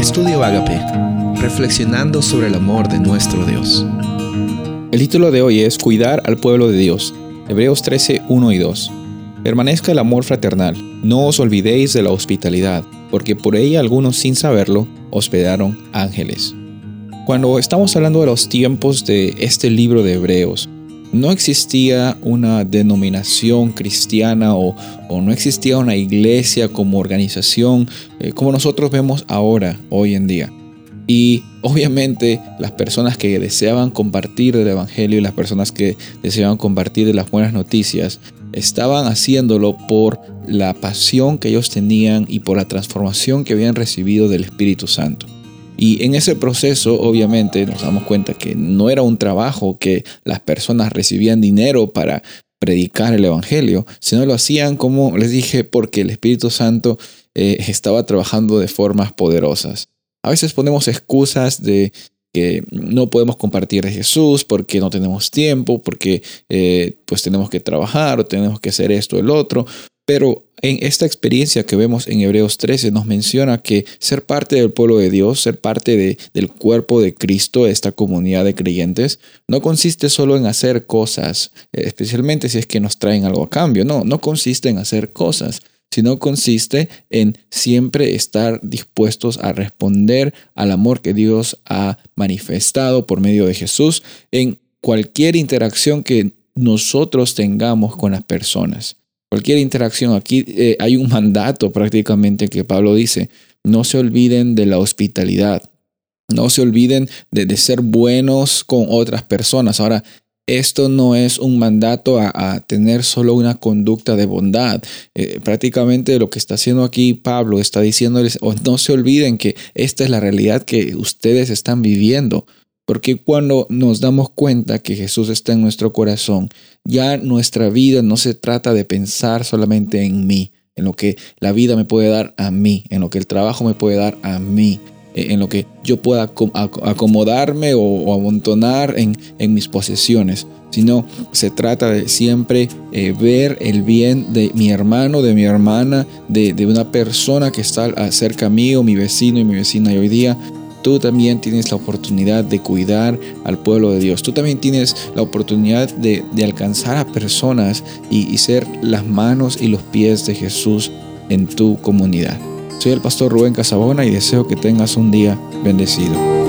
Estudio Agape, reflexionando sobre el amor de nuestro Dios. El título de hoy es Cuidar al pueblo de Dios. Hebreos 13, 1 y 2. Permanezca el amor fraternal. No os olvidéis de la hospitalidad, porque por ella algunos sin saberlo hospedaron ángeles. Cuando estamos hablando de los tiempos de este libro de Hebreos, no existía una denominación cristiana o, no existía una iglesia como organización eh, como nosotros vemos ahora, hoy en día. Y obviamente las personas que deseaban compartir el Evangelio y las personas que deseaban compartir las buenas noticias estaban haciéndolo por la pasión que ellos tenían y por la transformación que habían recibido del Espíritu Santo. Y en ese proceso, obviamente, nos damos cuenta que no era un trabajo que las personas recibían dinero para predicar el Evangelio, sino lo hacían, como les dije, porque el Espíritu Santo eh, estaba trabajando de formas poderosas. A veces ponemos excusas de que no podemos compartir de Jesús porque no tenemos tiempo, porque eh, pues tenemos que trabajar o tenemos que hacer esto el otro, pero en esta experiencia que vemos en Hebreos 13 nos menciona que ser parte del pueblo de Dios, ser parte de, del cuerpo de Cristo, esta comunidad de creyentes, no consiste solo en hacer cosas, eh, especialmente si es que nos traen algo a cambio. No, no consiste en hacer cosas, sino consiste en siempre estar dispuestos a responder al amor que Dios ha manifestado por medio de Jesús en cualquier interacción que nosotros tengamos con las personas cualquier interacción. Aquí eh, hay un mandato prácticamente que Pablo dice, no se olviden de la hospitalidad, no se olviden de, ser buenos con otras personas. Ahora, esto no es un mandato a, tener solo una conducta de bondad. Eh, prácticamente lo que está haciendo aquí Pablo está diciéndoles, no se olviden que esta es la realidad que ustedes están viviendo. Porque cuando nos damos cuenta que Jesús está en nuestro corazón, ya nuestra vida no se trata de pensar solamente en mí, en lo que la vida me puede dar a mí, en lo que el trabajo me puede dar a mí, eh, en lo que yo pueda acomodarme o, amontonar en, mis posesiones, sino se trata de siempre eh, ver el bien de mi hermano, de mi hermana, de, una persona que está cerca mío, mi vecino y mi vecina y hoy día tú también tienes la oportunidad de cuidar al pueblo de Dios. Tú también tienes la oportunidad de, alcanzar a personas y, y ser las manos y los pies de Jesús en tu comunidad. Soy el pastor Rubén Casabona y deseo que tengas un día bendecido.